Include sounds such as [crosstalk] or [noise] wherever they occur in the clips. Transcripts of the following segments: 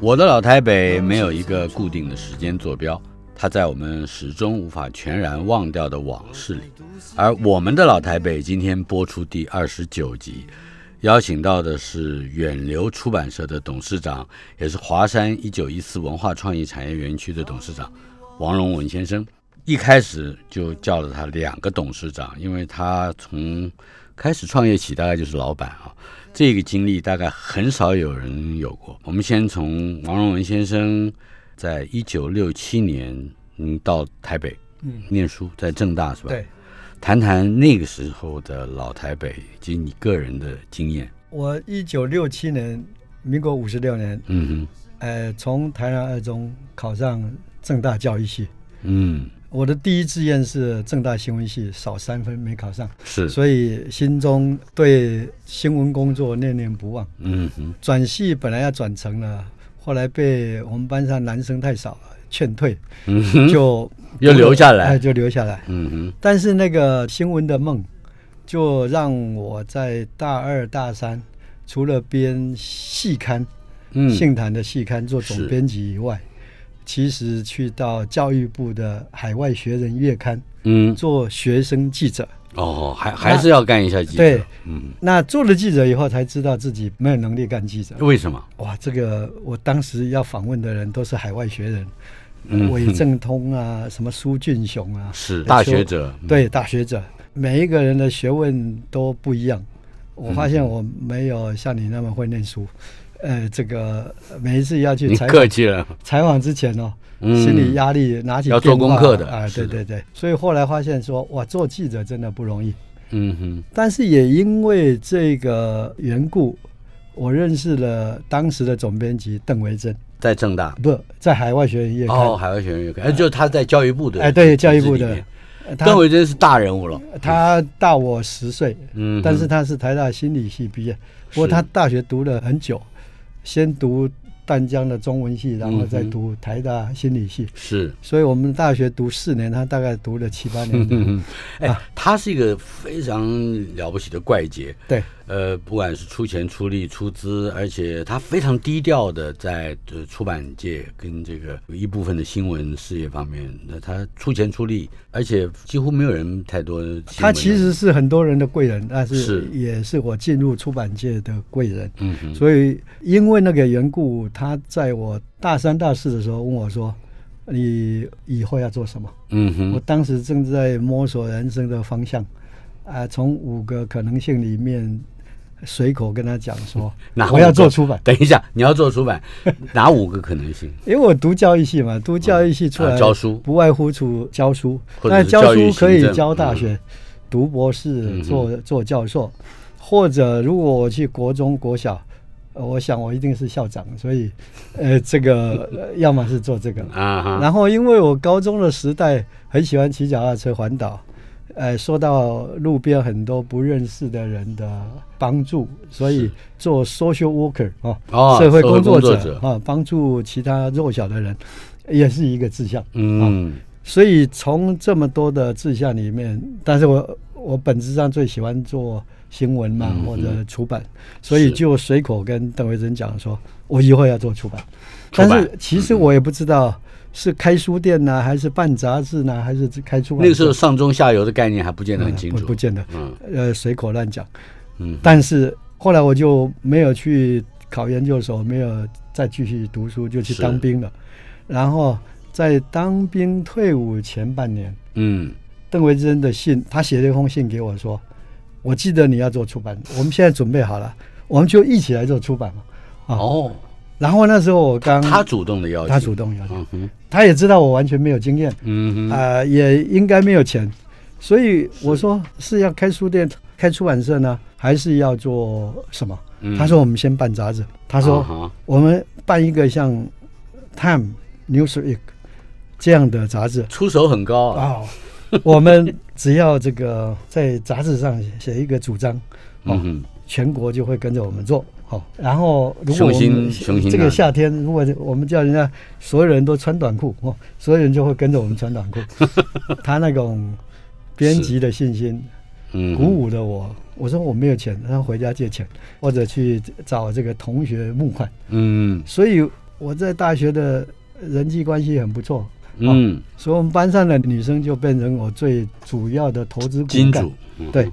我的老台北没有一个固定的时间坐标，它在我们始终无法全然忘掉的往事里。而我们的老台北今天播出第二十九集，邀请到的是远流出版社的董事长，也是华山一九一四文化创意产业园区的董事长王荣文先生。一开始就叫了他两个董事长，因为他从开始创业起，大概就是老板啊。这个经历大概很少有人有过。我们先从王荣文先生在一九六七年嗯到台北嗯念书，在正大是吧？对，谈谈那个时候的老台北及你个人的经验。我一九六七年，民国五十六年，嗯哼，呃，从台南二中考上正大教育系，嗯。我的第一志愿是正大新闻系，少三分没考上，是，所以心中对新闻工作念念不忘。嗯哼，转系本来要转成了，后来被我们班上男生太少劝退，嗯哼，就又留下来，哎就留下来。嗯哼，但是那个新闻的梦，就让我在大二大三，除了编系刊，嗯，信坛的系刊做总编辑以外。其实去到教育部的海外学人月刊，嗯，做学生记者。哦，还还是要干一下记者。对，嗯，那做了记者以后，才知道自己没有能力干记者。为什么？哇，这个我当时要访问的人都是海外学人，韦正通啊，什么苏俊雄啊，是大学者。对，大学者，每一个人的学问都不一样。我发现我没有像你那么会念书。呃，这个每一次要去采访，客气了。采访之前哦，心理压力拿起要做功课的啊，对对对。所以后来发现说，哇，做记者真的不容易。嗯哼。但是也因为这个缘故，我认识了当时的总编辑邓维珍，在正大，不在海外学院月刊。哦，海外学院月刊，哎，就是他在教育部的。哎，对，教育部的。邓维珍是大人物了，他大我十岁，嗯，但是他是台大心理系毕业，不过他大学读了很久。先读淡江的中文系，然后再读台大心理系。是，所以我们大学读四年，他大概读了七八年。嗯 [laughs] 哎，他是一个非常了不起的怪杰。对。呃，不管是出钱出力出资，而且他非常低调的在出版界跟这个一部分的新闻事业方面，那他出钱出力，而且几乎没有人太多。他其实是很多人的贵人，但是也是我进入出版界的贵人。嗯哼所以因为那个缘故，他在我大三大四的时候问我说：“你以后要做什么？”嗯哼。我当时正在摸索人生的方向，啊，从五个可能性里面。随口跟他讲说，[laughs] 我要做出版。等一下，你要做出版，[laughs] 哪五个可能性？因为我读教育系嘛，读教育系出来教书，不外乎出教书。那教书可以教大学，读博士，做做教授，或者如果我去国中、国小，我想我一定是校长。所以，呃，这个要么是做这个 [laughs] 啊。然后，因为我高中的时代很喜欢骑脚踏车环岛。呃，受到路边很多不认识的人的帮助，所以做 social worker 啊，社会工作者啊，帮助其他弱小的人，也是一个志向。嗯，所以从这么多的志向里面，但是我我本质上最喜欢做新闻嘛，或者出版，所以就随口跟邓维珍讲说，我以后要做出版，但是其实我也不知道。是开书店呢，还是办杂志呢，还是开出版？那个时候上中下游的概念还不见得很清楚，不见得。嗯，呃，随口乱讲。嗯，但是后来我就没有去考研究所，没有再继续读书，就去当兵了。然后在当兵退伍前半年，嗯，邓维珍的信，他写了一封信给我说：“我记得你要做出版，我们现在准备好了，我们就一起来做出版嘛。啊，哦，然后那时候我刚他主动的要求，他主动要求，嗯，他也知道我完全没有经验，嗯哼，啊，也应该没有钱，所以我说是要开书店、开出版社呢，还是要做什么？嗯。他说我们先办杂志，他说啊我们办一个像《Time》《Newsweek》这样的杂志。出手很高啊，啊，我们只要这个在杂志上写一个主张，嗯哼，全国就会跟着我们做。好，然后如果我们这个夏天，如果我们叫人家所有人都穿短裤哦，所有人就会跟着我们穿短裤。[laughs] 他那种编辑的信心嗯，鼓舞了我。我说我没有钱，然后回家借钱，或者去找这个同学募款。嗯所以我在大学的人际关系很不错，嗯，所以我们班上的女生就变成我最主要的投资金主。，嗯对，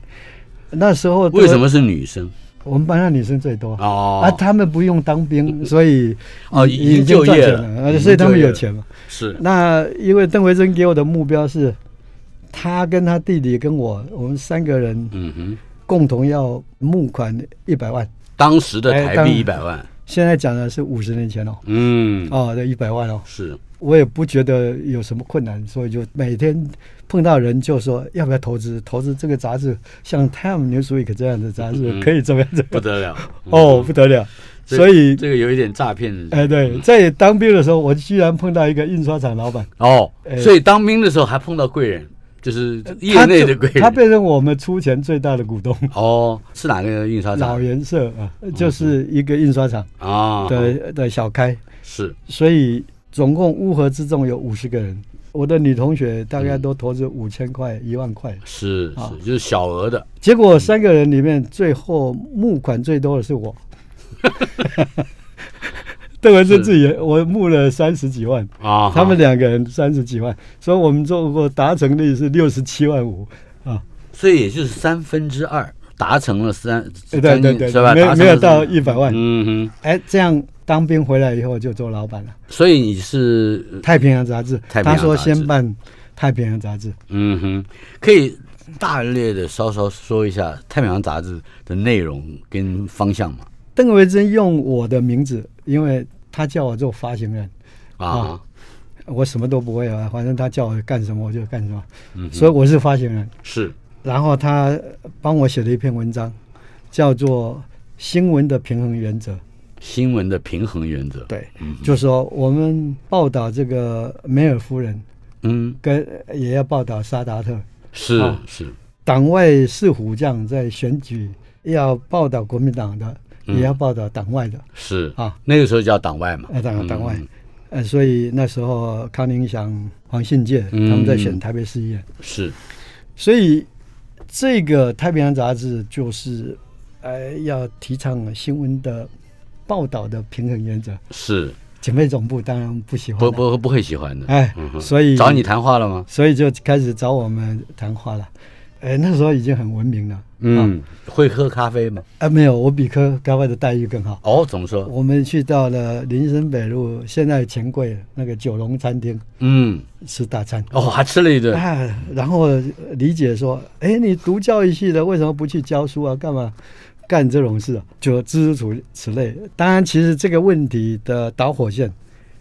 那时候为什么是女生？我们班上女生最多？哦。啊，他们不用当兵，所以哦，已已经经就业了。所以他们有钱嘛。是，那因为邓维珍给我的目标是，他跟他弟弟跟我，我们三个人嗯哼，共同要募款一百万。当时的台币一百万，现在讲的是五十年前哦，嗯，哦，这一百万哦，是，我也不觉得有什么困难，所以就每天碰到人就说要不要投资，投资这个杂志，像《Time Newsweek》这样的杂志嗯。可以怎么样？[laughs] 不得了，[laughs] 哦，不得了，所以这个有一点诈骗的，哎，对，在当兵的时候，我居然碰到一个印刷厂老板，哦，哎。所以当兵的时候还碰到贵人，就是业他内的贵人，他变成我们出钱最大的股东。哦，是哪个印刷老厂颜色啊，就是一个印刷厂。啊？的的小开，是，所以总共乌合之众有五十个人。我的女同学大概都投资五千块、一万块，是啊。是，就是小额的，结果三个人里面最后募款最多的是我。邓文珍自己也，我募了三十几万，啊，他们两个人三十几万，所以我们做过达成率是六十七万五。啊，所以也就是三分之二达成了三，对对对对是吧？没没有到一百万，嗯哼，哎，这样当兵回来以后就做老板了。所以你是太平洋杂志，太平洋他说先办太平洋杂志。嗯哼，可以大略的稍稍说一下《太平洋》杂志的内容跟方向嘛？邓维珍用我的名字，因为他叫我做发行人，啊啊，我什么都不会啊，反正他叫我干什么我就干什么，嗯，所以我是发行人。是然后他帮我写了一篇文章，叫做《新闻的平衡原则》。新闻的平衡原则。对，就说我们报道这个梅尔夫人，嗯，跟也要报道沙达特。是啊是，党外四虎将在选举要报道国民党的，嗯。也要报道党外的。是。啊，那个时候叫党外嘛，呃，党党外。嗯，呃，所以那时候康宁祥、黄信介嗯。他们在选台北市议员，是。所以这个《太平洋》杂志就是呃要提倡新闻的报道的平衡原则。是，警备总部当然不喜欢不，不不会喜欢的。哎嗯，所以找你，谈话了吗？所以就开始找我们谈话了。哎，那时候已经很文明了。嗯，会喝咖啡吗？啊，没有，我比喝咖啡的待遇更好。哦，怎么说？我们去到了林森北路，现在钱柜那个九龙餐厅嗯，吃大餐。哦，还吃了一顿。啊，然后李姐说，哎，你读教育系的为什么不去教书啊？干嘛干这种事啊？就诸如此类。当然，其实这个问题的导火线，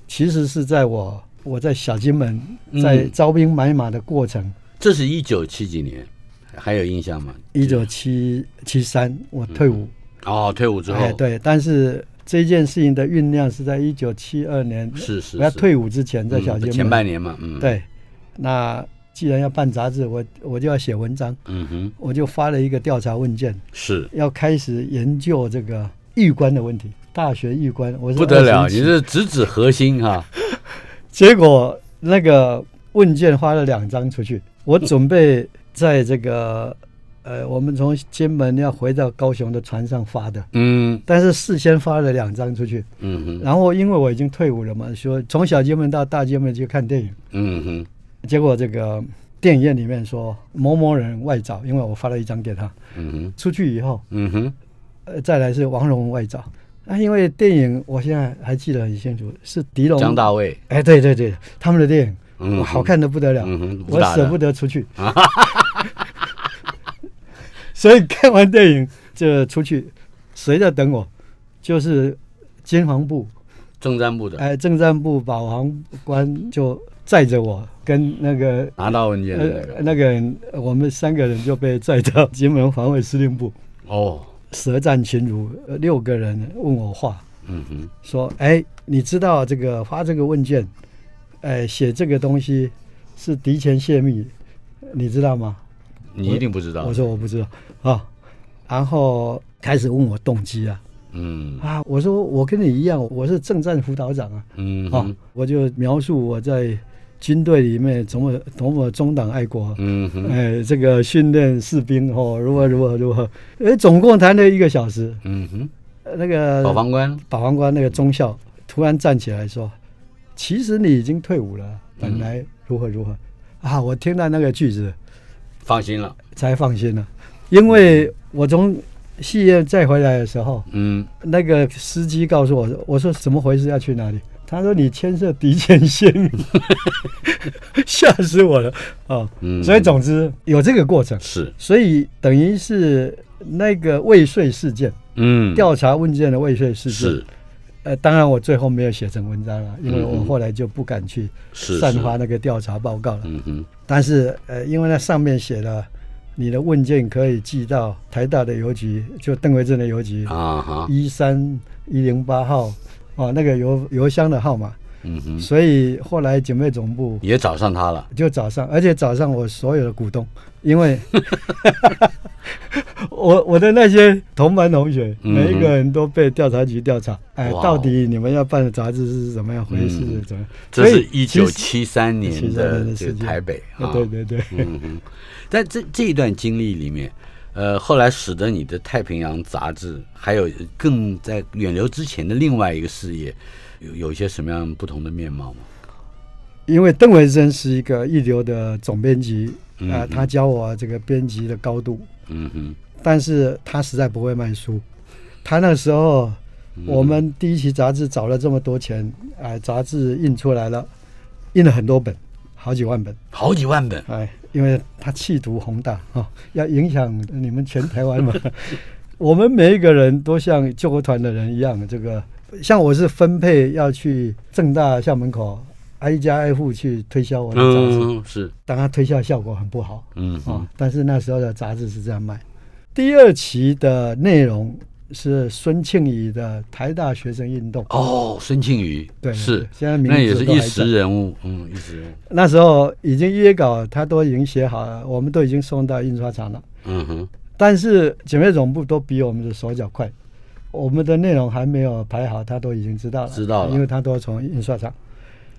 其实是在我我在小金门在嗯招兵买马的过程，这是一九七几年，还有印象吗？一九七七三我退伍，哦，退伍之后，哎，对，但是这件事情的酝酿是在一九七二年，是是是。我要退伍之前，在小金门、嗯前半年嘛，嗯，，对，那既然要办杂志，我我就要写文章，嗯哼，我就发了一个调查问卷，是。要开始研究这个预官的问题。大学预官，我是不得了，21期。你是直指核心哈，[laughs] 结果那个问卷发了两张出去，我准备在这个呃，我们从金门要回到高雄的船上发的，嗯。但是事先发了两张出去，嗯哼，然后因为我已经退伍了嘛，说从小金门到大金门去看电影，嗯哼，结果这个电影院里面说某某人外找，因为我发了一张给他，嗯哼，出去以后，嗯哼，呃，再来是王蓉外找。啊，因为电影我现在还记得很清楚，是狄龙。张大卫，哎，对对对，他们的电影，嗯，好看的不得了，我舍不得出去，[laughs] 所以看完电影就出去，谁在等我？就是监防部，政战部的。哎，政战部保防官就载着我跟那个拿到文件的那呃个。那个人，我们三个人就被载到金门防卫司令部，哦，舌战群儒，呃六个人问我话，嗯哼，说：“哎，你知道这个发这个问卷，哎，写这个东西是敌前泄密，你知道吗？”你一定不知道。我，说我不知道啊，然后开始问我动机啊。嗯。啊，我说我跟你一样，我是政战辅导长啊，啊嗯啊，我就描述我在军队里面怎么多么忠党爱国，嗯哼，哎，这个训练士兵哦，如何如何如何，哎，总共谈了一个小时，嗯哼，呃那个保防官，保防官那个中校突然站起来说：“其实你已经退伍了，本来如何如何、啊！”我听到那个句子放心了，才放心了，因为我从戏院再回来的时候，嗯，那个司机告诉我，我说怎么回事，要去哪里？他说你牵涉敌前泄密，[laughs] 吓死我了。啊！嗯。所以总之有这个过程，是，所以等于是那个未遂事件，嗯，调查问卷的未遂事件，是。呃，当然我最后没有写成文章了，因为嗯嗯。我后来就不敢去散发那个调查报告了。嗯哼，但是呃，因为那上面写了你的问卷可以寄到台大的邮局，就邓维正的邮局啊哈，一三一零八号哦，那个邮邮箱的号码。嗯哼，所以后来警备总部也找上他了，就找上，而且找上我所有的股东，因为 [laughs] 我我的那些同班同学，嗯每一个人都被调查局调查，哎，到底你们要办的杂志是怎么样回事嗯？怎么？这是所以一九七三年73的台北啊，对对对，嗯哼，在这这一段经历里面，呃，后来使得你的太平洋杂志，还有更在远流之前的另外一个事业，有有一些什么样不同的面貌吗？因为邓文生是一个一流的总编辑啊、嗯哼。他教我这个编辑的高度，嗯哼，但是他实在不会卖书。他那时候，嗯。我们第一期杂志找了这么多钱，哎、杂志印出来了，印了很多本，好几万本，好几万本，哎，因为他气度宏大啊、哦要影响你们全台湾嘛。[laughs] 我们每一个人都像救国团的人一样，这个像我是分配要去正大校门口挨家挨户去推销我的杂志，嗯，是，当然推销效果很不好。嗯哦，，但是那时候的杂志是这样卖。第二期的内容是孙庆宇的台大学生运动，哦，孙庆宇，对，是，现在名那也是一时人物，嗯，一时人物，那时候已经约稿，他都已经写好了，我们都已经送到印刷厂了。嗯哼，但是警备总部都比我们的手脚快，我们的内容还没有排好，他都已经知道了，知道了。因为他都从印刷厂，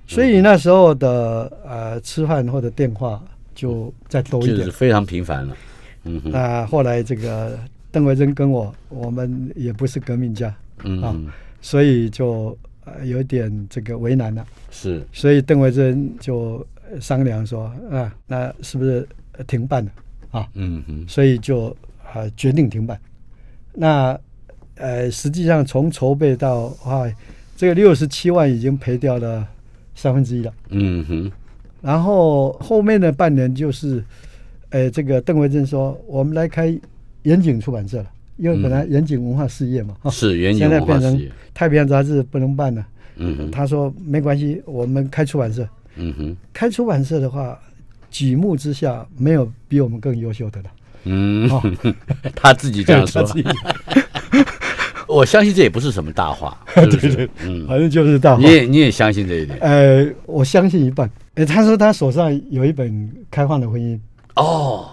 所以那时候的呃吃饭或者电话就再多一点。就是。非常频繁了，嗯哼，那后来这个邓维珍跟我，我们也不是革命家，啊嗯哼，所以就呃有点这个为难了。是，所以邓维珍就呃商量说，啊，那是不是呃停办了啊？嗯哼，所以就呃决定停办。那呃，实际上从筹备到啊，这个六十七万已经赔掉了三分之一了。嗯哼，然后后面的半年就是，呃，这个邓维珍说，我们来开远景出版社了，因为本来远景文化事业嘛，[laughs] 哈、是原景现在变成文化事业，太平洋杂志不能办了。嗯哼，他说没关系，我们开出版社。嗯哼，开出版社的话，举目之下没有比我们更优秀的了。嗯。哦，[laughs] 他自己这样说。[laughs] 我相信这也不是什么大话，是不是？嗯，反正就是大话。你。也你也相信这一点？呃，我相信一半。呃，他说他手上有一本《开放的婚姻》，哦，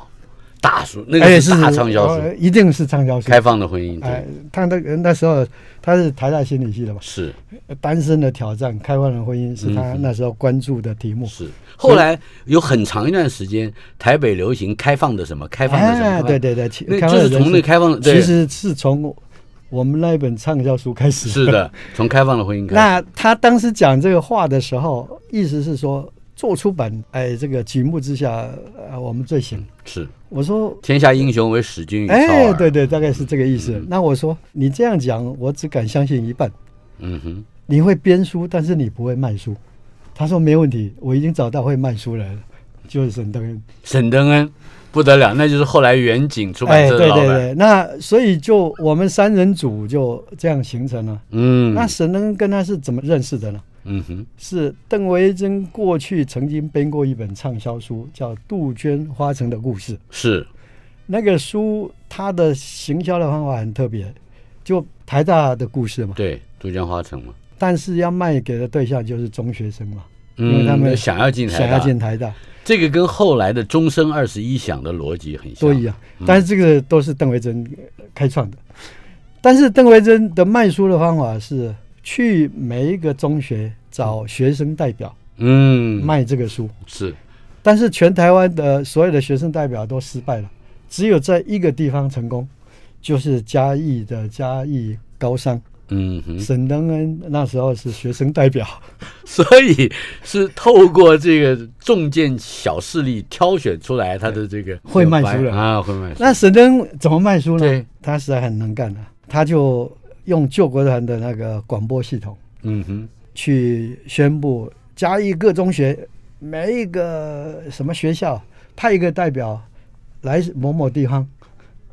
大书那个是大畅销书，呃一定是畅销书。开放的婚姻，哎对，，他那个那时候他是台大心理系的嘛，是。单身的挑战、开放的婚姻是他嗯那时候关注的题目。是。后来有很长一段时间，台北流行开放的什么，开放的什么，哎，对对对，就是从那开放其实是从我们那一本畅销书开始。是的，从开放的婚姻开始，[laughs] 那他当时讲这个话的时候，意思是说做出版，哎，这个举目之下，呃，我们最行。是我说，天下英雄为使君与操哎，对对，大概是这个意思。那我说，你这样讲，我只敢相信一半。嗯哼，你会编书，但是你不会卖书。他说没问题，我已经找到会卖书的人了。就是沈登恩。沈登恩不得了，那就是后来远景出版哎，社的老板。对对对，那所以就我们三人组就这样形成了。嗯，那沈登恩跟他是怎么认识的呢？嗯哼，是邓维珍过去曾经编过一本畅销书，叫《杜鹃花城的故事》。是，那个书它的行销的方法很特别，就台大的故事嘛，对，杜鹃花城嘛，但是要卖给的对象就是中学生嘛，因嗯，为他们想要进台大。想要，进台大。这个跟后来的终生二十一响的逻辑很像，都一样，但是这个都是邓维珍呃开创的。但是邓维珍的卖书的方法是去每一个中学找学生代表嗯，卖这个书，是，但是全台湾的所有的学生代表都失败了，只有在一个地方成功，就是嘉义的嘉义高商。嗯哼，沈登恩那时候是学生代表，[laughs] 所以是透过这个中间小势力挑选出来他的这个会卖书的。啊，会卖书，那沈登怎么卖书呢？对？他实在很能干的、他就用救国团的那个广播系统嗯哼，去宣布嘉义各中学每一个什么学校派一个代表来某某地方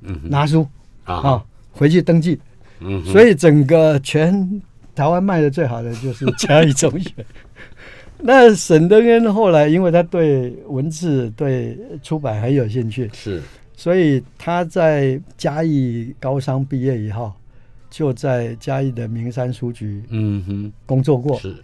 嗯，拿书啊。啊，回去登记。嗯，所以整个全台湾卖的最好的就是 [laughs] 嘉义中学。那沈登恩后来，因为他对文字、对出版很有兴趣，是，所以他在嘉义高商毕业以后，就在嘉义的名山书局嗯哼，工作过。是，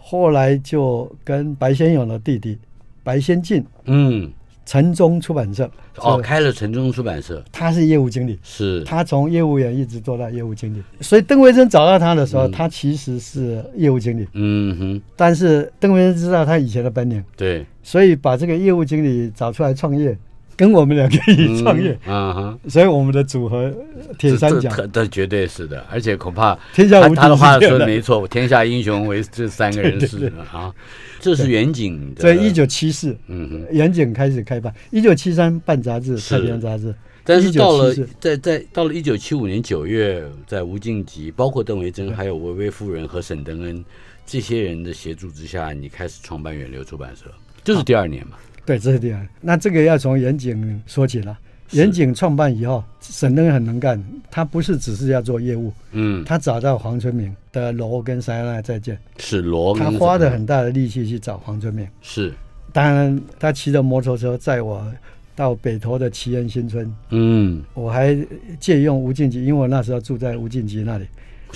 后来就跟白先勇的弟弟白先进，嗯，城中出版社，哦，开了城中出版社，他是业务经理。是，他从业务员一直做到业务经理，所以邓维珍找到他的时候，嗯。他其实是业务经理，嗯哼，但是邓维珍知道他以前的本领，对，所以把这个业务经理找出来创业，跟我们两个一起创业，嗯啊哈，所以我们的组合铁三角，这绝对是的，而且恐怕天下无敌他他的话说的。说没错，天下英雄为这三个人是啊，这是远景的，所以一九七四，嗯哼。远景开始开办，一九七三办杂志，是。太平洋杂志，但是到了在在到了一九七五年九月，在吴敬吉、包括邓维珍、还有薇薇夫人和沈登恩这些人的协助之下，你开始创办远流出版社，就是第二年嘛？对，这是第二。那这个要从远景说起了。是。远景创办以后，沈登很能干，他不是只是要做业务，嗯，他找到黄春明的楼跟塞纳再见，是罗他花了很大的力气去找黄春明。是。当然，他骑着摩托车载我到北投的奇恩新村，嗯。我还借用吴敬吉，因为我那时候住在吴敬吉那里，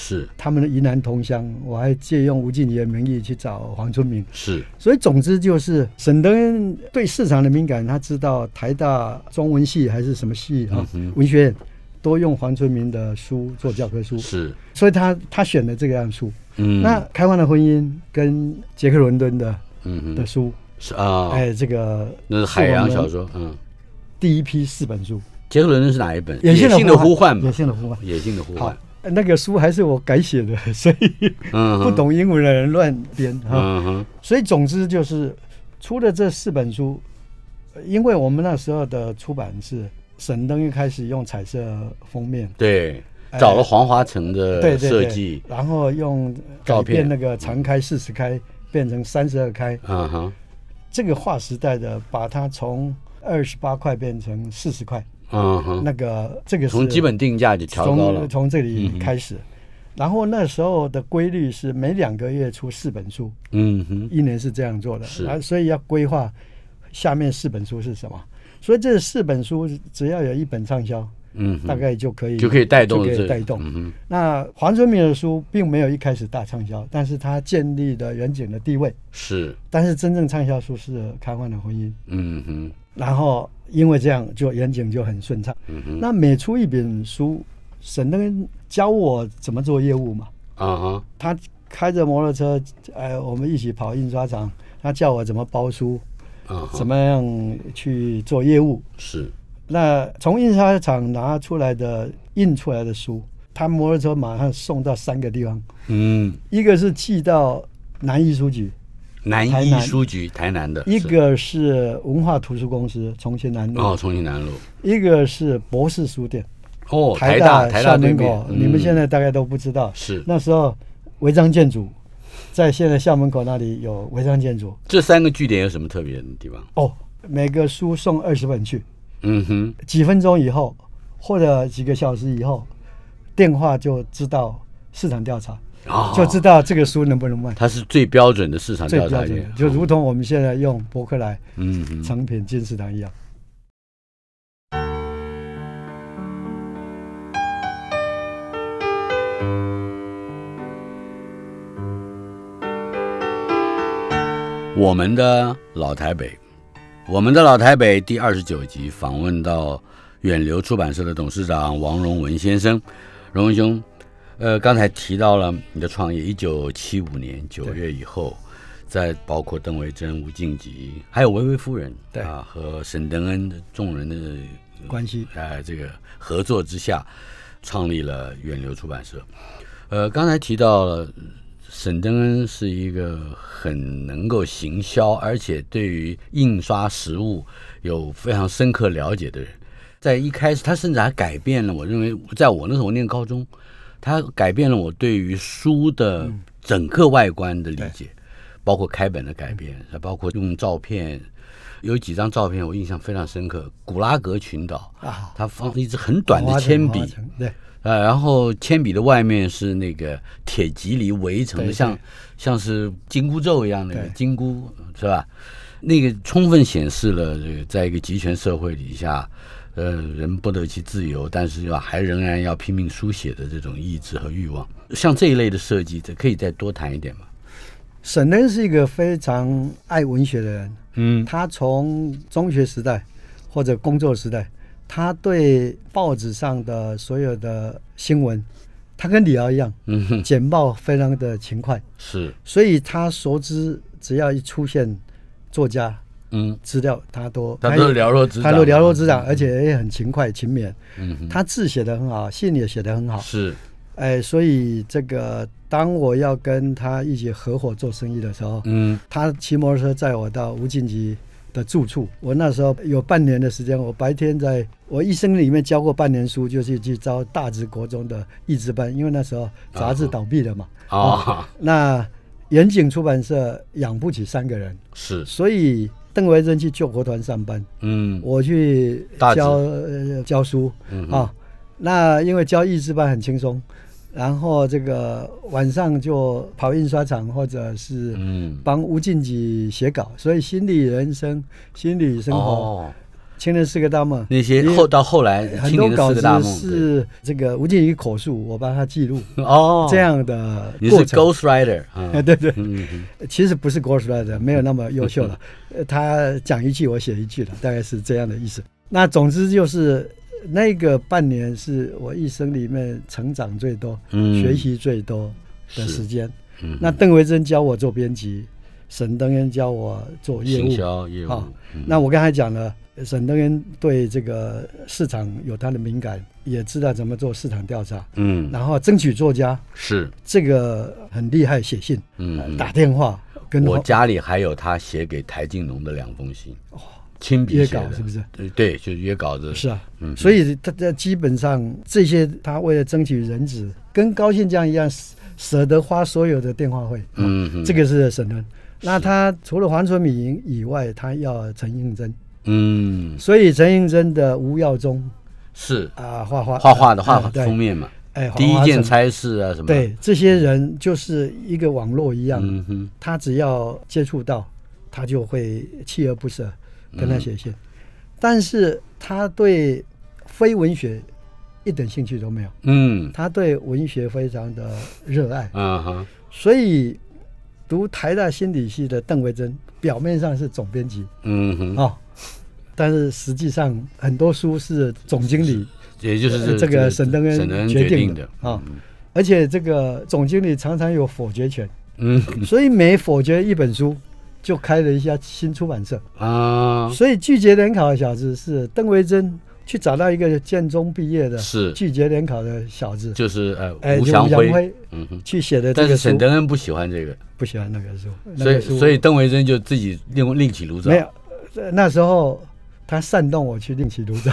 是。他们的宜南同乡，我还借用吴敬琏的名义去找黄春明。是。所以总之就是沈登恩对市场的敏感，他知道台大中文系还是什么系啊、嗯文学院多用黄春明的书做教科书，是。所以他他选了这个样书。嗯。那《开放的婚姻》跟杰克伦敦的嗯哼。的书，是啊，哎，这个那是海洋小说，嗯，第一批四本书，杰克伦敦是哪一本？野性性的呼唤野，性的呼唤。野性的呼好。唤，，那个书还是我改写的，[laughs] 所以不懂英文的人乱编哈。所以总之就是出了这四本书，呃因为我们那时候的出版是沈登一开始用彩色封面，对，哎。找了黄华城对的对对设计，然后用照片。改变那个长开四十开变成三十二开，嗯哼，这个划时代的把它从二十八块变成四十块，嗯哼，那个这个是从基本定价就调高了。从，从这嗯里开始。然后那时候的规律是每两个月出四本书，嗯哼，一年是这样做的，是。啊，所以要规划下面四本书是什么。所以这四本书只要有一本畅销，嗯，大概就可以就可以带动就可以带动。嗯，那黄春明的书并没有一开始大畅销，但是他建立的远景的地位。是，但是真正畅销书是《开放的婚姻》，嗯哼，然后因为这样就远景就很顺畅。那每出一本书，沈登教我怎么做业务嘛。啊哈，他开着摩托车，呃，我们一起跑印刷厂，他教我怎么包书，怎么样去做业务。是，那从印刷厂拿出来的印出来的书，他摩托车马上送到三个地方，嗯，一个是寄到南艺书局，南一书局，台南。的，一个是文化图书公司重庆南路，哦，重庆南路，一个是博士书店，哦，台大台大门口，，你们嗯现在大概都不知道，是。那时候违章建筑，在现在校门口那里有违章建筑。这三个据点有什么特别的地方？哦，每个书送二十本去，嗯哼，几分钟以后或者几个小时以后，电话就知道市场调查，哦。就知道这个书能不能卖。它是最标准的市场最调查员标准，，就如同我们现在用博客来嗯哼，成品进市场一样。我们的老台北，我们的老台北第二十九集访问到远流出版社的董事长王荣文先生，荣文兄，呃，刚才提到了你的创业，一九七五年九月以后，在包括邓维珍、吴敬吉，还有薇薇夫人，对啊，和沈登恩的众人的关系呃这个合作之下，创立了远流出版社。呃，刚才提到了沈登恩是一个很能够行销，而且对于印刷实物有非常深刻了解的人。在一开始，他甚至还改变了我认为，在我那时候念高中，他改变了我对于书的整个外观的理解，包括开本的改变，包括用照片。有几张照片我印象非常深刻，古拉格群岛，啊，它放一支很短的铅笔对，呃，然后铅笔的外面是那个铁蒺藜围成的，像像是金箍咒一样的对。金箍，是吧？那个充分显示了这个在一个集权社会底下，呃，人不得其自由，但是要还仍然要拼命书写的这种意志和欲望。像这一类的设计，这可以再多谈一点吗？沈恩是一个非常爱文学的人，嗯。他从中学时代或者工作时代，他对报纸上的所有的新闻，他跟李敖一样，嗯哼，简报非常的勤快，是。所以他熟知只要一出现作家嗯，资料，他都他都了若指掌，他都了若指掌，而且也很勤快勤勉。嗯，他字写得很好，信也写得很好。是哎，所以这个当我要跟他一起合伙做生意的时候，嗯他骑摩托车载我到吴敬吉的住处。我那时候有半年的时间，我白天在我一生里面教过半年书，就是去招大直国中的译制班，因为那时候杂志倒闭了嘛。啊，那远景出版社养不起三个人，是所以邓维珍去救国团上班，嗯。我去教呃教书啊。那因为教益智班很轻松，然后这个晚上就跑印刷厂或者是嗯。帮吴敬己写稿，所以心理人生、心理生活、哦，青年四个大梦那些后到后来很多稿子是这个吴敬宇口述，我帮他记录。[laughs] 哦，这样的你是。Ghost Rider 啊。[laughs] 哎，，对。对，其实不是 ghostwriter，没有那么优秀了。呃他讲一句，我写一句了，大概是这样的意思。那总之就是那个半年是我一生里面成长最多、嗯。学习最多的时间。嗯，那邓维珍教我做编辑，沈登恩教我做业行务。销业务。那我刚才讲了，沈登恩对这个市场有他的敏感，也知道怎么做市场调查，嗯。然后争取作家，是。这个很厉害，写信、嗯嗯。打电话跟我家里还有他写给台静农的两封信，亲笔约写的，稿是不是？对对，就约稿子，是啊，嗯，所以他他基本上这些，他为了争取人质，跟高信江一样，舍舍得花所有的电话费。嗯嗯。这个是沈登。那他除了黄春明以外，他要陈应真，嗯。所以陈映真的吴耀宗是。啊，画画。画画的画封面嘛，哎，第一件差事啊什么，，对这些人就是一个网络一样，嗯哼，他只要接触到，他就会锲而不舍跟他写嗯。信，但是他对非文学一点兴趣都没有。嗯。他对文学非常的热爱，啊哈，所以读台大心理系的邓维珍，表面上是总编辑。嗯哼，哦，但是实际上很多书是总经理，也就是呃这个沈登恩恩决决定的啊，而且这个总经理常常有否决权，嗯。所以每否决一本书，就开了一家新出版社。啊。所以拒绝联考的小子是邓维珍去找到一个建中毕业的是。拒绝联考的小子，就是呃吴祥辉，嗯哼，去写的但是沈，登恩不喜欢这个，不喜欢那个书，所以所以邓维珍就自己另另起炉灶。没，有。呃那时候他煽动我去另起炉灶，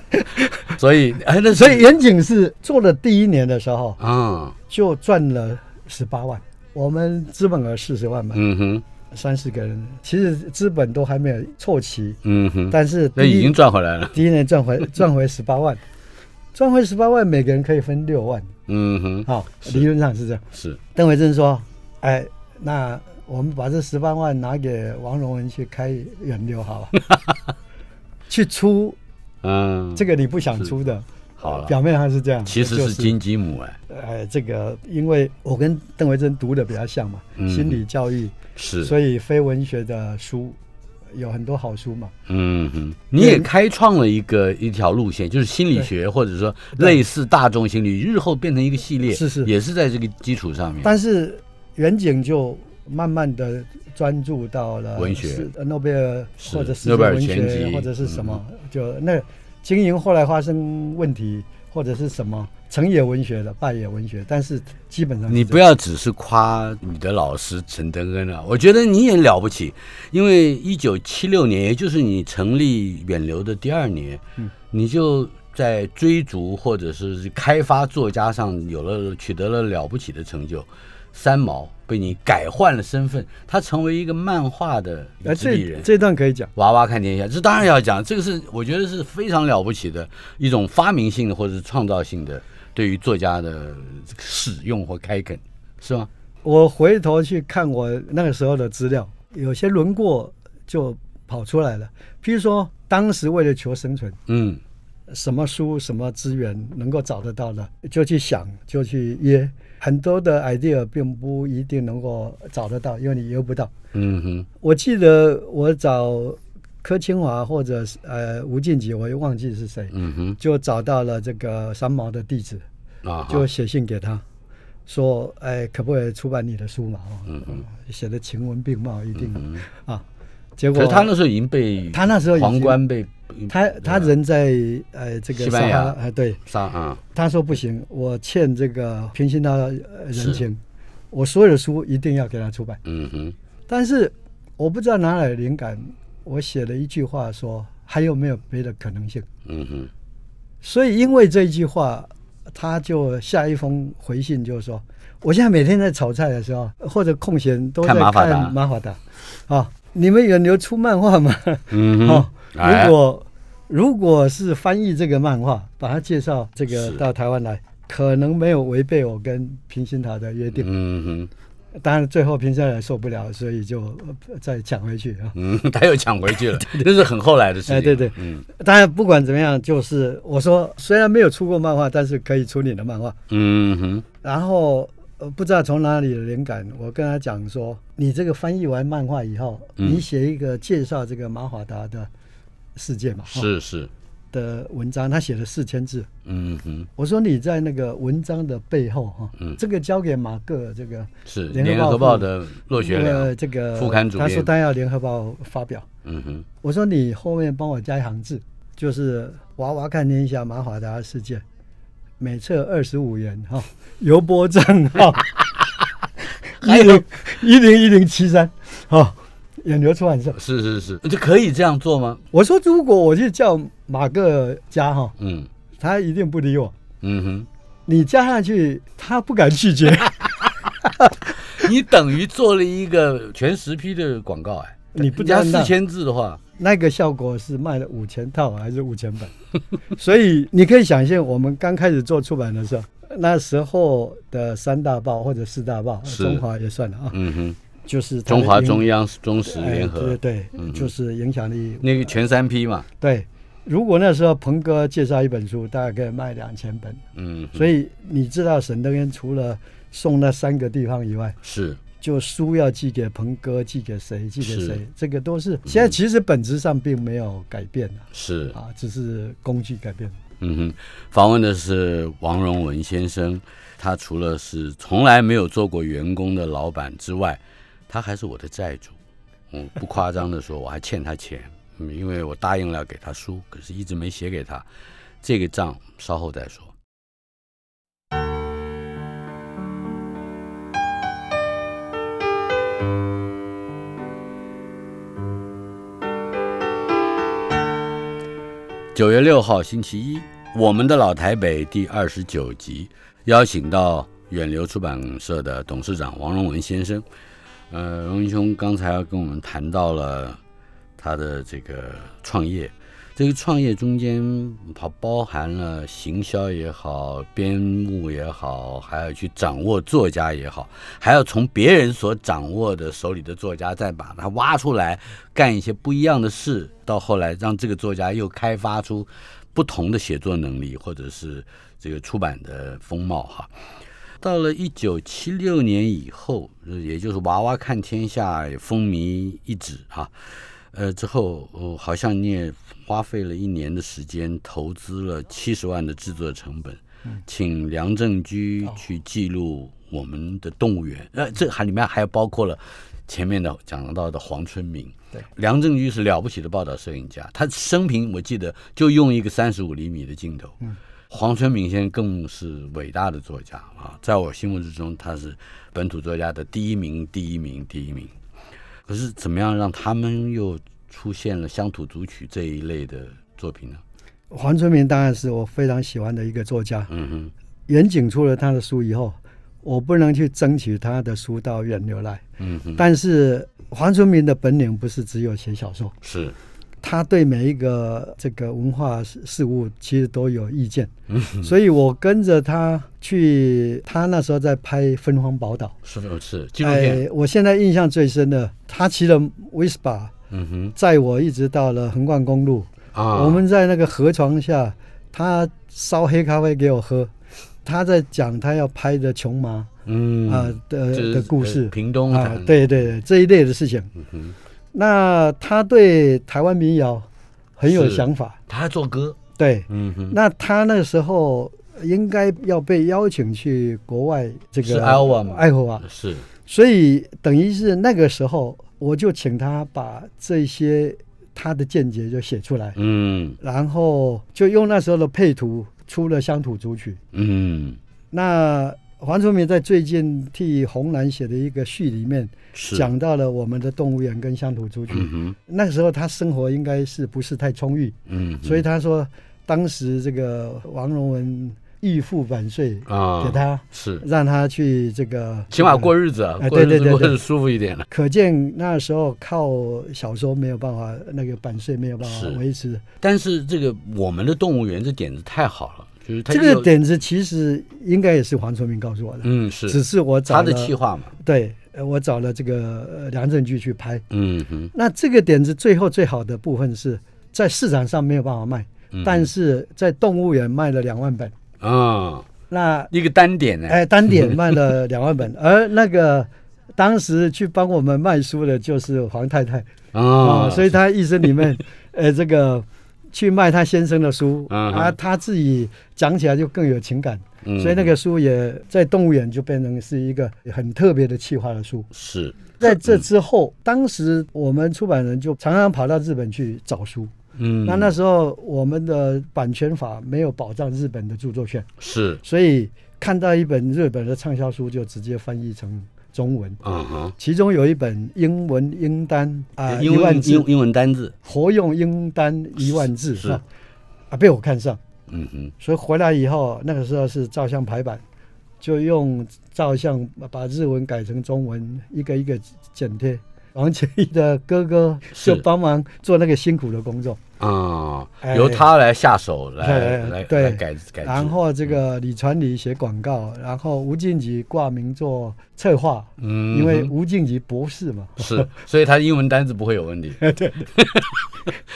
[laughs] 所以哎那所以远景是做了第一年的时候啊。就赚了十八万，我们资本额四十万嘛，嗯哼。三四个人，其实资本都还没有凑齐，嗯哼，但是那已经赚回来了。第一年赚回 [laughs] 赚回十八万，赚回十八万，每个人可以分六万，嗯哼，好，是。理论上是这样。是，邓伟正说：“哎，那我们把这十八万拿给王荣文去开远流好了，[laughs] 去出嗯，这个你不想出的，好了，表面上是这样，其实是金鸡母哎，哎，这个因为我跟邓维珍读的比较像嘛，嗯。心理教育，是，所以非文学的书有很多好书嘛。嗯哼，你也开创了一个一条路线，就是心理学或者说对类似大众心理，日后变成一个系列，是是。也是在这个基础上面。但是远景就慢慢的专注到了文学。诺贝尔或者是诺贝尔文学或者是什么，就那经营后来发生问题或者是什么成也文学的败也文学，但是基本上你不要只是夸你的老师陈登恩啊，我觉得你也了不起，因为一九七六年，也就是你成立远流的第二年，嗯。你就在追逐或者是开发作家上有了取得了了不起的成就。三毛被你改换了身份，他成为一个漫画的呃这自立人。这段可以讲。娃娃看天下，这当然要讲，这个是我觉得是非常了不起的一种发明性的或者是创造性的对于作家的这个使用或开垦，是吗？我回头去看我那个时候的资料，有些轮廓就跑出来了。譬如说，当时为了求生存，嗯什么书、什么资源能够找得到呢，就去想，就去约。很多的 idea 并不一定能够找得到，因为你约不到。嗯哼，我记得我找柯清华或者呃吴敬吉，我又忘记是谁，嗯哼，就找到了这个三毛的地址，啊，就写信给他，说，哎，可不可以出版你的书嘛？哦，写的情文并茂，一定、嗯，啊。结果可他那时候已经被他那时候皇冠被他他人在呃这个西班牙撒哈哎对，沙啊，他说不行，我欠这个平行他呃是。人情，我所有的书一定要给他出版。嗯哼，但是我不知道哪来的灵感，我写了一句话说还有没有别的可能性？嗯哼，所以因为这一句话，他就下一封回信就是说，我现在每天在炒菜的时候或者空闲都在看马法达。啊，你们有流出漫画吗？嗯哼，如果如果是翻译这个漫画，把它介绍这个到台湾来，可能没有违背我跟平心塔的约定。嗯哼。当然最后平心塔受不了，所以就呃再抢回去啊。[laughs] 嗯，他又抢回去了，[laughs] 这是很后来的事情。哎对对嗯当然不管怎么样，就是我说虽然没有出过漫画，但是可以出你的漫画。嗯哼，然后呃不知道从哪里的灵感，我跟他讲说，你这个翻译完漫画以后，嗯你写一个介绍这个马华达的世界嘛，哦是是，的文章，他写了四千字。嗯哼，我说你在那个文章的背后哈，嗯。这个交给马克这个是联合报的骆学呃良。这个副刊主编。他说他要联合报发表。嗯哼，我说你后面帮我加一行字，就是娃娃看天下马华达事件，每册二十五元哈，邮拨账号 [laughs] 一零一零一零七三哈，远流出版社。是是是，就可以这样做吗？我说如果我去叫马各加哈，嗯他一定不理我。嗯哼，你加上去，他不敢拒绝。[laughs] 你等于做了一个全十批的广告哎。你不加四千字的话，那个效果是卖了五千套还是五千本？[laughs] 所以你可以想象，我们刚开始做出版的时候，那时候的三大报或者四大报，中华也算了啊，嗯哼，就是中华中央中时哎联合。对对嗯，就是影响力。那个全三批嘛，对，如果那时候鹏哥介绍一本书，大概可以卖两千本，嗯，所以你知道沈登渊除了送那三个地方以外，是。就书要寄给鹏哥，寄给谁，寄给谁，这个都是现在其实本质上并没有改变的是，啊，只是工具改变。嗯哼，访问的是王荣文先生，他除了是从来没有做过员工的老板之外，他还是我的债主。我，不夸张的说，我还欠他钱，因为我答应了要给他书，可是一直没写给他，这个账稍后再说。九月六号星期一，我们的老台北第二十九集，邀请到远流出版社的董事长王荣文先生。呃，荣兄刚才跟我们谈到了他的这个创业，这个创业中间它包含了行销也好，编目也好，还要去掌握作家也好，还要从别人所掌握的手里的作家再把它挖出来，干一些不一样的事，到后来让这个作家又开发出不同的写作能力，或者是这个出版的风貌哈。到了一九七六年以后，呃也就是《娃娃看天下》风靡一纸哈，呃之后，呃好像你也花费了一年的时间，投资了七十万的制作成本，请梁正居去记录我们的动物园，呃，这还里面还包括了前面的讲到的黄春明。对，梁正居是了不起的报道摄影家，他生平我记得就用一个三十五厘米的镜头。嗯，黄春明先生更是伟大的作家啊，在我心目之中，他是本土作家的第一名，第一名，第一名。可是怎么样让他们又出现了乡土组曲这一类的作品呢？黄春明当然是我非常喜欢的一个作家。嗯哼，远景出了他的书以后，我不能去争取他的书到远流来。嗯哼，但是黄春明的本领不是只有写小说，是，他对每一个这个文化事事物其实都有意见。所以我跟着他去，他那时候在拍《芬芳宝岛是是纪》录片。哎，我现在印象最深的，他骑了威斯巴嗯哼，载我一直到了横贯公路。啊，我们在那个河床下，他烧黑咖啡给我喝，他在讲他要拍的琼麻嗯啊、就是的的故事呃屏东啊，对对对这一类的事情。嗯哼，那他对台湾民谣很有想法，他还做歌。对。嗯哼，那他那时候应该要被邀请去国外这个是 Iowa 吗爱荷华，是，所以等于是那个时候，我就请他把这些他的见解就写出来，嗯。然后就用那时候的配图出了乡土组曲。嗯，那黄春明在最近替红蓝写的一个序里面是，讲到了我们的动物园跟乡土组曲。嗯，那个时候他生活应该是不是太充裕，嗯，所以他说当时这个王荣文预付版税啊，给他，是，让他去这个起码过日子啊，哎过日对对对对子过得舒服一点了。可见那时候靠小说没有办法，那个版税没有办法维持。但是这个我们的动物园这点子太好了，就是这个点子其实应该也是黄春明告诉我的，嗯是。只是我找他的计划嘛，对，呃我找了这个呃梁正居去拍。嗯哼，那这个点子最后最好的部分是在市场上没有办法卖，嗯。但是在动物园卖了两万本。啊，那一个单点呢，哎，单点 [laughs] 卖了两万本，而那个当时去帮我们卖书的就是黄太太。啊，所以她一生里面，[laughs] 呃，这个去卖他先生的书啊，他自己讲起来就更有情感，嗯。所以那个书也在动物园就变成是一个很特别的企划的书。是。在这之后，当时我们出版人就常常跑到日本去找书。嗯，那那时候我们的版权法没有保障日本的著作权，是。所以看到一本日本的畅销书就直接翻译成中文。嗯哼，其中有一本英文英单啊、一万字。英，英文单字，活用英单一万字是？啊，被我看上，嗯哼，所以回来以后，那个时候是照相排版，就用照相把日文改成中文，一个一个剪贴。王千义的哥哥就帮忙做那个辛苦的工作，啊，哎。由他来下手来哎来改改，然后这个李传礼写广告，然后吴敬吉挂名做策划，嗯，因为吴敬吉博士嘛。是，所以他英文单子不会有问题。[laughs] 对。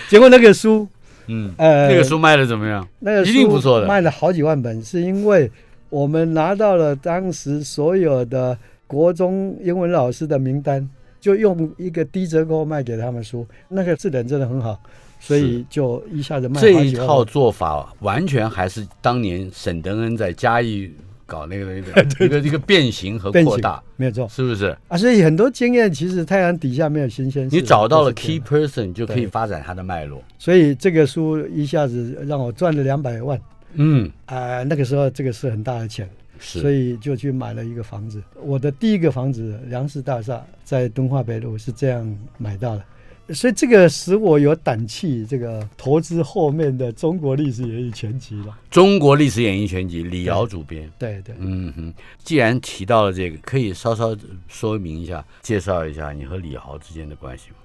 结果那个书，嗯，呃，那个书卖的怎么样？那个一定不错的。卖了好几万本，是因为我们拿到了当时所有的国中英文老师的名单，就用一个低折扣卖给他们书，那个质量真的很好，所以就一下子卖这一套。做法完全还是当年沈德恩在嘉义搞那个那个 [laughs] 一个一个变形和扩大，没有错是不是？啊，所以很多经验其实太阳底下没有新鲜事。你找到了 key person，你就可以发展它的脉络。所以这个书一下子让我赚了两百万嗯，啊、那个时候这个是很大的钱。所，以就去买了一个房子。我的第一个房子，粮食大厦在敦化北路是这样买到的。所以这个使我有胆气，这个投资后面的《中国历史演义全集》了。中国历史演义全集，李敖主编。对对，嗯哼，既然提到了这个，可以稍稍说明一下，介绍一下你和李敖之间的关系吗？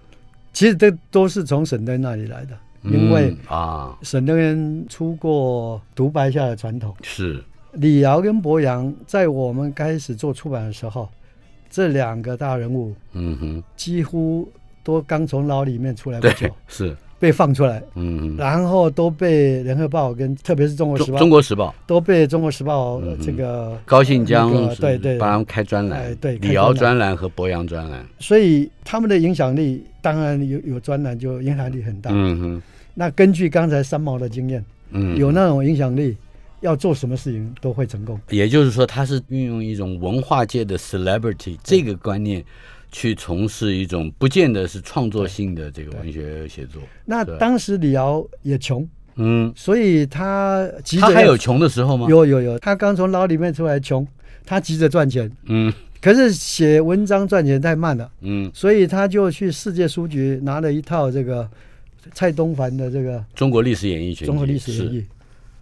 其实这都是从沈登那里来的，因为嗯啊，沈登人出过独白下的传统。是，李敖跟博洋在我们开始做出版的时候，这两个大人物嗯哼，几乎都刚从牢里面出来不久对，，是，被放出来，嗯哼，然后都被《联合报》跟特别是《中国时报中中》国时报。都被《中国时报》这个高信江对对。帮他们开专栏，哎对李敖专栏。专栏和博洋专栏，所以他们的影响力当然有有专栏就影响力很大。嗯哼，那根据刚才三毛的经验，嗯，有那种影响力，要做什么事情都会成功。也就是说，他是运用一种文化界的 celebrity 这个观念，去从事一种不见得是创作性的这个文学写作。那当时李敖也穷，嗯，所以他急着他还有穷的时候吗？，有有有，他刚从牢里面出来穷，他急着赚钱，嗯。可是写文章赚钱太慢了，嗯，所以他就去世界书局拿了一套这个蔡东凡的这个中国历史演义全集，综合历史演，义，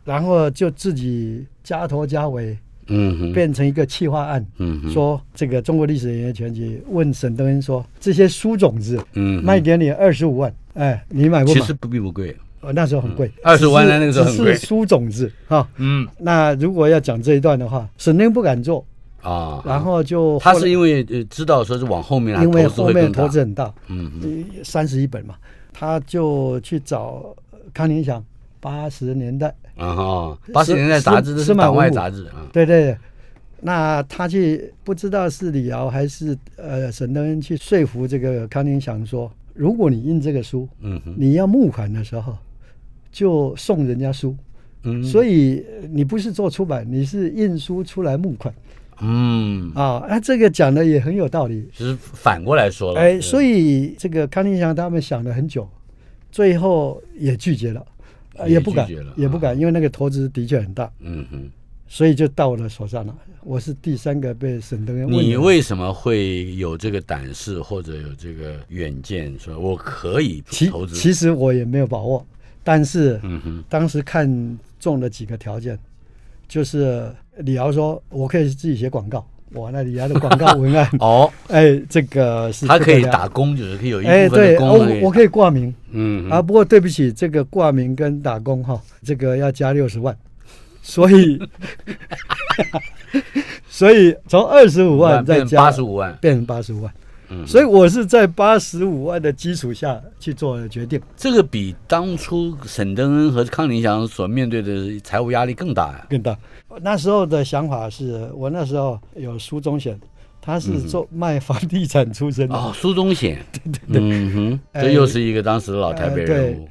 然后就自己加头加尾，嗯哼，变成一个企划案。嗯哼，说这个中国历史人员全集，问沈登恩说这些书种子嗯卖给你二十五万，哎，你买不买？其实不并不贵，呃那时候很贵，25万那个时候很贵。书种子哈。嗯。那如果要讲这一段的话，沈登恩不敢做，啊，然后就他是因为呃知道说是往后面来，因为后面投资很大，嗯哼，三十一本嘛，他就去找康宁祥，八十年代，啊哈，八十年代杂志是党外杂志啊，对对对，那他去不知道是李敖还是呃沈登恩去说服这个康宁祥说，如果你印这个书，嗯哼，你要募款的时候就送人家书，嗯，所以你不是做出版，你是印书出来募款嗯，啊。那这个讲的也很有道理，就是反过来说了，哎，所以以这个康宁祥他们想了很久，最后也拒绝了，呃也也不敢也不敢，因为那个投资的确很大，嗯哼。所以就到我的手上了。我是第三个被沈登恩问你为什么会有这个胆识或者有这个远见，说我可以其投资？其实我也没有把握，但是嗯哼，当时看中了几个条件，就是李敖说我可以自己写广告，哇，那李敖的广告文案，[laughs] 哦，哎，这个是他可以打工，就是可以有一哎，部分的对，功能我我可以挂名。嗯。啊，不过对不起，这个挂名跟打工哈，这个要加六十万，所以 [laughs] 所以从二十五万 [laughs] 再加八十五万，变成八十五万，嗯，所以我是在八十五万的基础下去做的决定。这个比当初沈登恩和康宁祥所面对的财务压力更大呀。更大。那时候的想法是我那时候有苏中显，他是做卖房地产出身的，哦，苏中显，[laughs] 对对对嗯哼，哎这又是一个当时的老台北人物。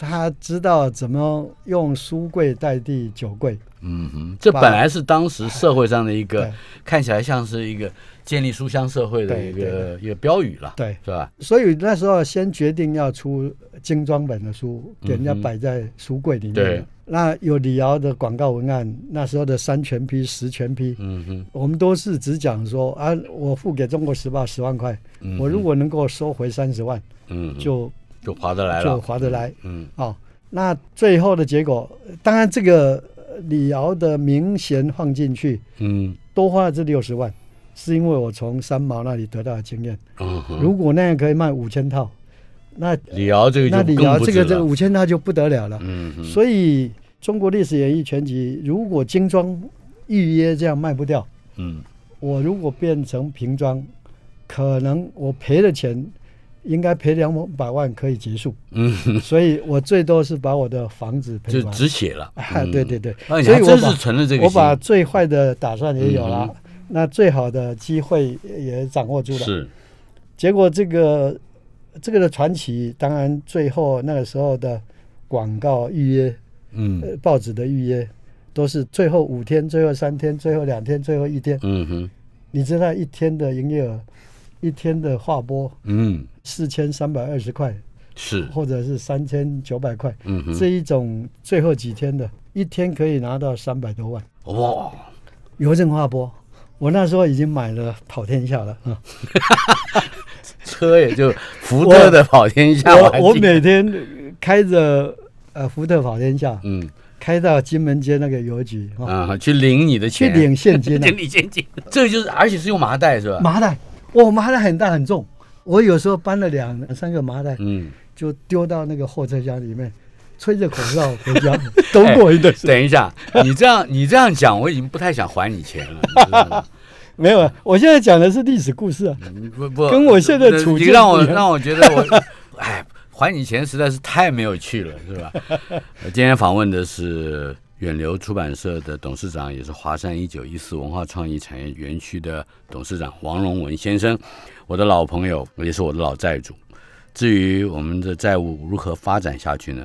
他知道怎么用书柜代替酒柜。嗯哼，这本来是当时社会上的一个看起来像是一个建立书香社会的一对个一个标语了，对，是吧？所以那时候先决定要出精装本的书，给人家摆在书柜里面。对，那有李敖的广告文案，那时候的三全批、十全批，嗯哼，我们都是只讲说啊，我付给《中国时报》十万块，嗯我如果能够收回三十万，嗯就就划得来了，就划得来。嗯哦，那最后的结果，当然这个呃李敖的名衔放进去，嗯。多花了这六十万，是因为我从三毛那里得到的经验。嗯，如果那样可以卖五千套，那李敖这个那李敖这个这个五千套就不得了了。嗯，所以中国历史演义全集，如果精装预约这样卖不掉，嗯我如果变成瓶装，可能我赔的钱应该赔两百万可以结束。嗯，所以我最多是把我的房子赔就完。止血了。啊，对对对，嗯，所以我把我真是存了这个我把最坏的打算也有了，嗯那最好的机会也掌握住了。是。结果这个这个的传奇，当然最后那个时候的广告预约，嗯。呃，报纸的预约都是最后五天、最后三天、最后两天、最后一天。嗯哼。你知道一天的营业额，一天的划拨嗯。四千三百二十块，是。或者是三千九百块，嗯哼。这一种最后几天的，一天可以拿到三百多万。哇。邮政划拨，我那时候已经买了跑天下了啊，车也，就福特的跑天下。[laughs] 我我每天开着呃福特跑天下，嗯。开到金门街那个邮局啊，去领你的钱，去领现金，[laughs] 领现金。这就是，而且是用麻袋是吧？麻袋，我，麻袋很大很重。我有时候搬了两三个麻袋，嗯，就丢到那个货车厢里面，吹着口哨回家，都过一段。等一下，你这样 [laughs] 你这样讲，我已经不太想还你钱了。[laughs] 没有，我现在讲的是历史故事啊，不不，跟我现在处境让我让我觉得我，[laughs] 哎。还你钱实在是太没有趣了，是吧？今天访问的是远流出版社的董事长，也是华山一九一四文化创意产业园区的董事长王荣文先生，我的老朋友，也是我的老债主。至于我们的债务如何发展下去呢？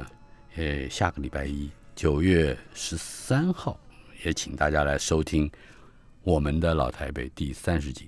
呃，下个礼拜一九月十三号，也请大家来收听我们的老台北第三十集。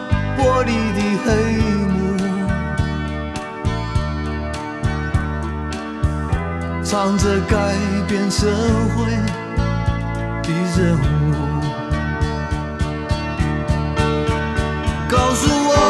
玻璃的黑幕，藏着改变社会的任务，告诉我。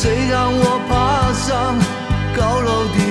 谁让我爬上高楼顶？